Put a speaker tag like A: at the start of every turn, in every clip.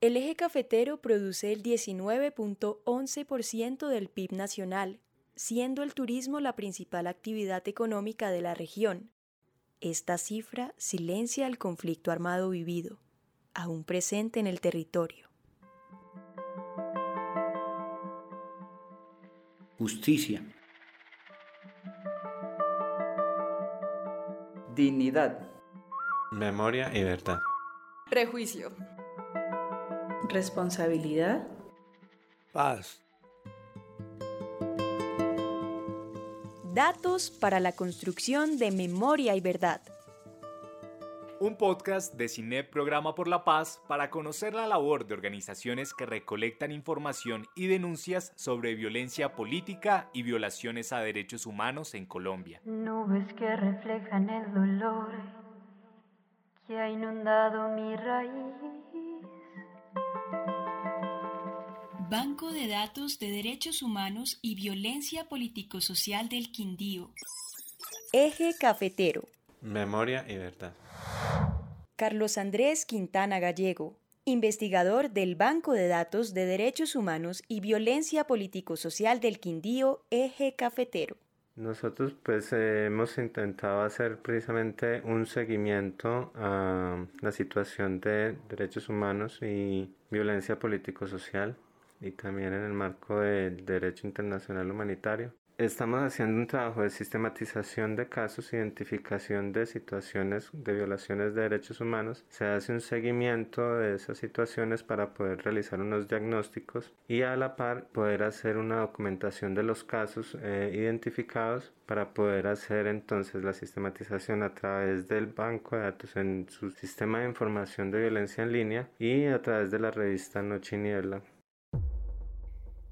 A: El eje cafetero produce el 19.11% del PIB nacional, siendo el turismo la principal actividad económica de la región. Esta cifra silencia el conflicto armado vivido, aún presente en el territorio.
B: Justicia. Dignidad.
C: Memoria y verdad.
D: Prejuicio.
E: Responsabilidad.
F: Paz.
A: Datos para la construcción de memoria y verdad.
G: Un podcast de Cine Programa por la Paz para conocer la labor de organizaciones que recolectan información y denuncias sobre violencia política y violaciones a derechos humanos en Colombia.
H: Nubes que reflejan el dolor que ha inundado mi raíz.
A: Banco de Datos de Derechos Humanos y Violencia Político-Social del Quindío. Eje Cafetero.
C: Memoria y verdad.
A: Carlos Andrés Quintana Gallego, investigador del Banco de Datos de Derechos Humanos y Violencia Político-Social del Quindío, Eje Cafetero.
C: Nosotros pues hemos intentado hacer precisamente un seguimiento a la situación de derechos humanos y violencia político-social y también en el marco del derecho internacional humanitario. Estamos haciendo un trabajo de sistematización de casos, identificación de situaciones de violaciones de derechos humanos. Se hace un seguimiento de esas situaciones para poder realizar unos diagnósticos y a la par poder hacer una documentación de los casos eh, identificados para poder hacer entonces la sistematización a través del banco de datos en su sistema de información de violencia en línea y a través de la revista Noche y Niebla.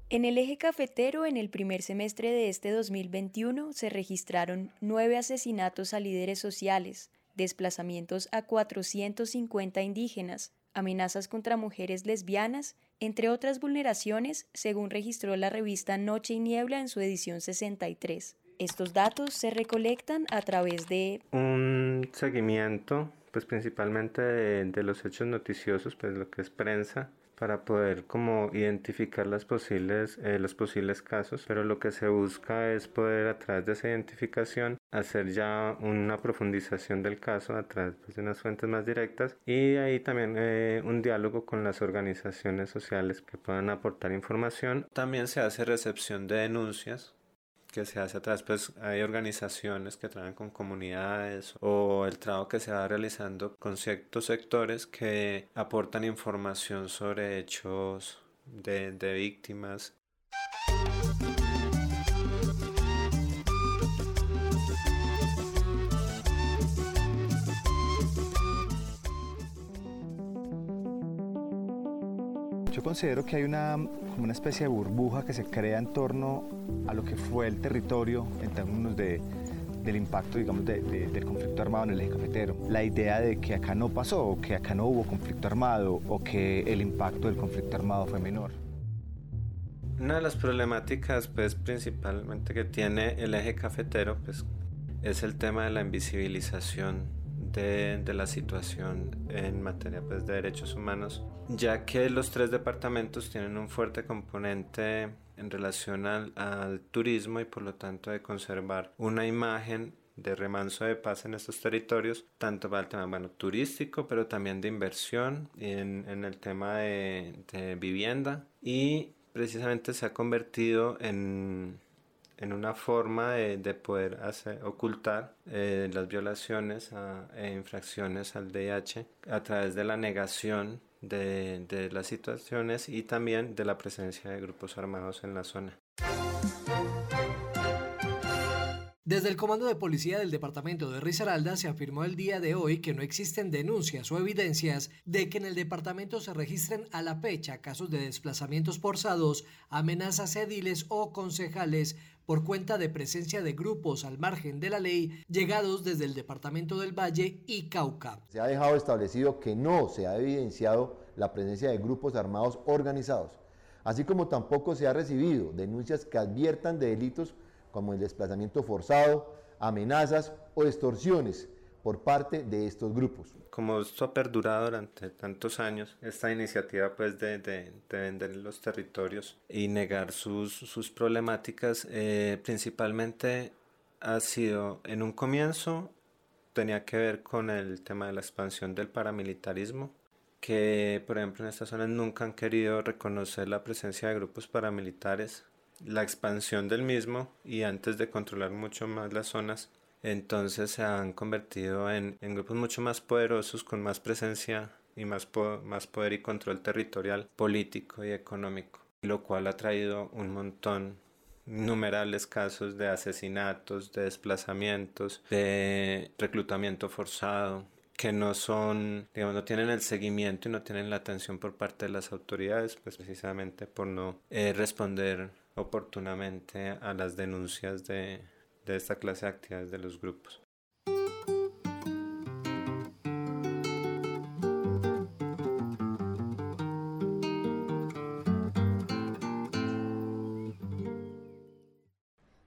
A: En el eje cafetero, en el primer semestre de este 2021, se registraron nueve asesinatos a líderes sociales, desplazamientos a 450 indígenas, amenazas contra mujeres lesbianas, entre otras vulneraciones, según registró la revista Noche y Niebla en su edición 63. Estos datos se recolectan a través de
C: un seguimiento, pues principalmente de, los hechos noticiosos, pues lo que es prensa, para poder como identificar las posibles, eh, los posibles casos, pero lo que se busca es poder a través de esa identificación hacer ya una profundización del caso a través pues, de unas fuentes más directas y ahí también eh, un diálogo con las organizaciones sociales que puedan aportar información. También se hace recepción de denuncias que se hace a través, pues hay organizaciones que trabajan con comunidades o el trabajo que se va realizando con ciertos sectores que aportan información sobre hechos de, de víctimas
I: Yo considero que hay una, como una especie de burbuja que se crea en torno a lo que fue el territorio en términos de, del impacto, digamos, del conflicto armado en el eje cafetero. La idea de que acá no pasó, que acá no hubo conflicto armado, o que el impacto del conflicto armado fue menor.
C: Una de las problemáticas, pues, principalmente que tiene el eje cafetero, pues, es el tema de la invisibilización de, la situación en materia pues, de derechos humanos, ya que los tres departamentos tienen un fuerte componente en relación al, turismo y por lo tanto de conservar una imagen de remanso de paz en estos territorios, tanto para el tema bueno, turístico, pero también de inversión en, en el tema de, vivienda. Y precisamente se ha convertido en, en una forma de, de poder ocultar eh, las violaciones e infracciones al DIH a través de la negación de, de las situaciones y también de la presencia de grupos armados en la zona.
J: Desde el Comando de Policía del Departamento de Risaralda se afirmó el día de hoy que no existen denuncias o evidencias de que en el departamento se registren a la fecha casos de desplazamientos forzados, amenazas ediles o concejales por cuenta de presencia de grupos al margen de la ley llegados desde el Departamento del Valle y Cauca.
K: Se ha dejado establecido que no se ha evidenciado la presencia de grupos armados organizados, así como tampoco se ha recibido denuncias que adviertan de delitos como el desplazamiento forzado, amenazas o extorsiones por parte de estos grupos.
C: Como esto ha perdurado durante tantos años, esta iniciativa pues de, de, vender los territorios y negar sus, sus problemáticas, eh, principalmente ha sido en un comienzo tenía que ver con el tema de la expansión del paramilitarismo, que por ejemplo en estas zonas nunca han querido reconocer la presencia de grupos paramilitares, la expansión del mismo y antes de controlar mucho más las zonas, entonces se han convertido en, en grupos mucho más poderosos con más presencia y más, más poder y control territorial, político y económico, lo cual ha traído un montón innumerables casos de asesinatos, de desplazamientos, de reclutamiento forzado, que no son, digamos, no tienen el seguimiento y no tienen la atención por parte de las autoridades, pues precisamente por no eh, responder oportunamente a las denuncias de, de esta clase de actividades de los grupos.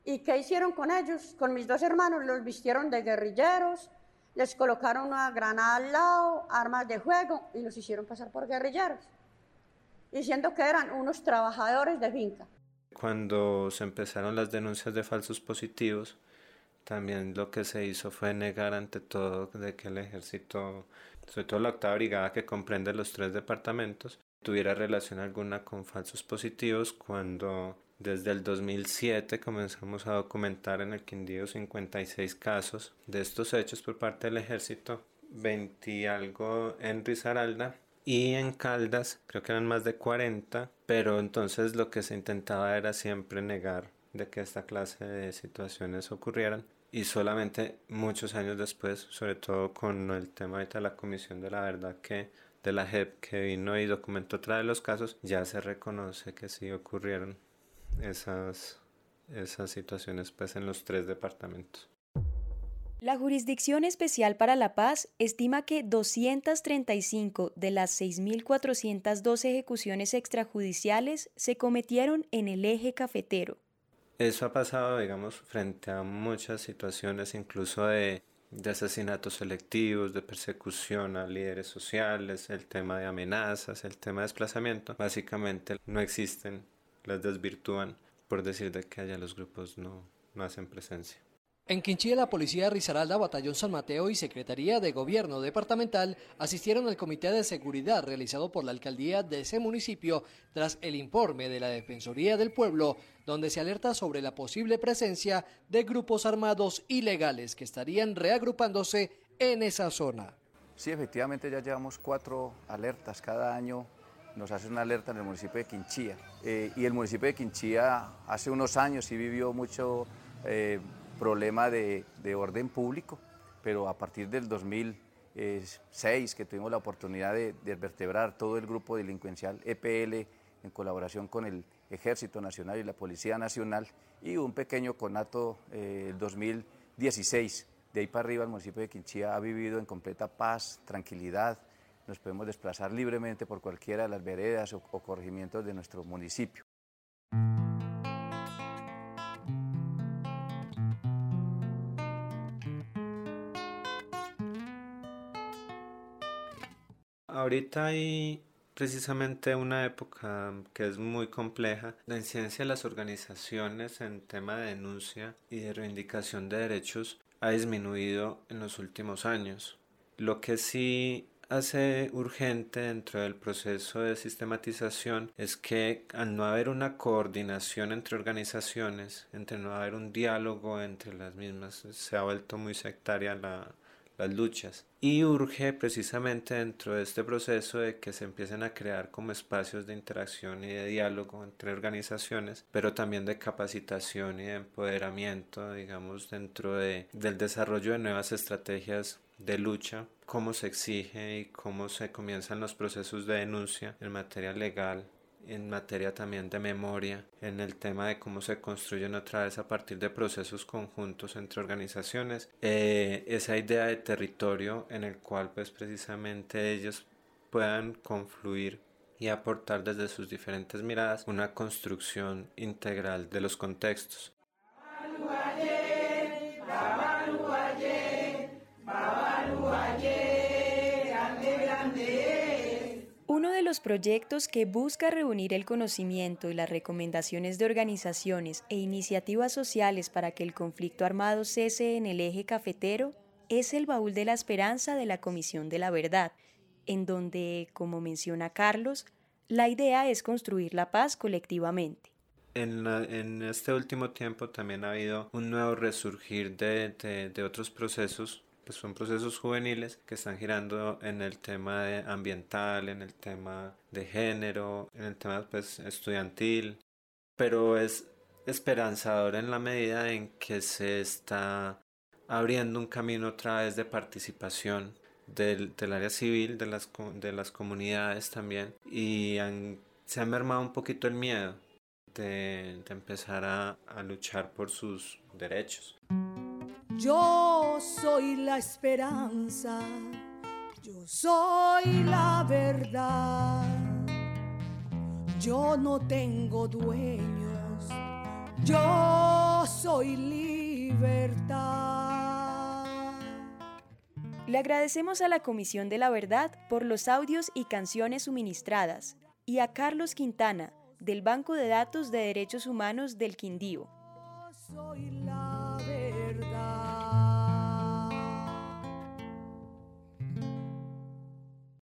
D: ¿Y qué hicieron con ellos? Con mis dos hermanos los vistieron de guerrilleros, les colocaron una granada al lado, armas de juego y los hicieron pasar por guerrilleros, diciendo que eran unos trabajadores de finca.
C: Cuando se empezaron las denuncias de falsos positivos, también lo que se hizo fue negar ante todo de que el ejército, sobre todo la octava brigada que comprende los tres departamentos, tuviera relación alguna con falsos positivos cuando desde el 2007 comenzamos a documentar en el Quindío 56 casos de estos hechos por parte del ejército, 20 y algo en Risaralda y en Caldas creo que eran más de 40, pero entonces lo que se intentaba era siempre negar de que esta clase de situaciones ocurrieran y solamente muchos años después, sobre todo con el tema de la Comisión de la Verdad que de la JEP que vino y documentó otra de los casos, ya se reconoce que sí ocurrieron esas, esas situaciones pues, en los tres departamentos.
A: La Jurisdicción Especial para la Paz estima que 235 de las 6.402 ejecuciones extrajudiciales se cometieron en el eje cafetero.
C: Eso ha pasado, digamos, frente a muchas situaciones, incluso de, de asesinatos selectivos, de persecución a líderes sociales, el tema de amenazas, el tema de desplazamiento. Básicamente no existen las desvirtúan por decir de que allá los grupos no, no hacen presencia.
J: En Quinchilla, la Policía de Risaralda, Batallón San Mateo y Secretaría de Gobierno Departamental asistieron al Comité de Seguridad realizado por la Alcaldía de ese municipio tras el informe de la Defensoría del Pueblo, donde se alerta sobre la posible presencia de grupos armados ilegales que estarían reagrupándose en esa zona.
E: Sí, efectivamente ya llevamos cuatro alertas cada año nos hace una alerta en el municipio de Quinchía. Eh, y el municipio de Quinchía hace unos años sí vivió mucho eh, problema de, orden público, pero a partir del 2006 que tuvimos la oportunidad de, vertebrar todo el grupo delincuencial EPL en colaboración con el Ejército Nacional y la Policía Nacional y un pequeño conato eh, el 2016. De ahí para arriba el municipio de Quinchía ha vivido en completa paz, tranquilidad, nos podemos desplazar libremente por cualquiera de las veredas o, corregimientos de nuestro municipio.
C: Ahorita hay precisamente una época que es muy compleja. La incidencia de las organizaciones en tema de denuncia y de reivindicación de derechos ha disminuido en los últimos años. Lo que sí hace urgente dentro del proceso de sistematización es que al no haber una coordinación entre organizaciones, entre no haber un diálogo entre las mismas, se ha vuelto muy sectaria la, las luchas. Y urge precisamente dentro de este proceso de que se empiecen a crear como espacios de interacción y de diálogo entre organizaciones, pero también de capacitación y de empoderamiento, digamos, dentro de, del desarrollo de nuevas estrategias de lucha, cómo se exige y cómo se comienzan los procesos de denuncia en materia legal, en materia también de memoria, en el tema de cómo se construyen otra vez a partir de procesos conjuntos entre organizaciones, eh, esa idea de territorio en el cual pues precisamente ellos puedan confluir y aportar desde sus diferentes miradas una construcción integral de los contextos.
A: Los proyectos que busca reunir el conocimiento y las recomendaciones de organizaciones e iniciativas sociales para que el conflicto armado cese en el eje cafetero es el baúl de la esperanza de la Comisión de la Verdad, en donde, como menciona Carlos, la idea es construir la paz colectivamente.
C: En, este último tiempo también ha habido un nuevo resurgir de, de otros procesos pues son procesos juveniles que están girando en el tema de ambiental, en el tema de género, en el tema pues, estudiantil, pero es esperanzador en la medida en que se está abriendo un camino otra vez de participación del, área civil, de las, de las comunidades también, y se ha mermado un poquito el miedo de, empezar a luchar por sus derechos.
L: Yo soy la esperanza, yo soy la verdad. Yo no tengo dueños, yo soy libertad.
A: Le agradecemos a la Comisión de la Verdad por los audios y canciones suministradas y a Carlos Quintana del Banco de Datos de Derechos Humanos del Quindío.
L: Yo soy la.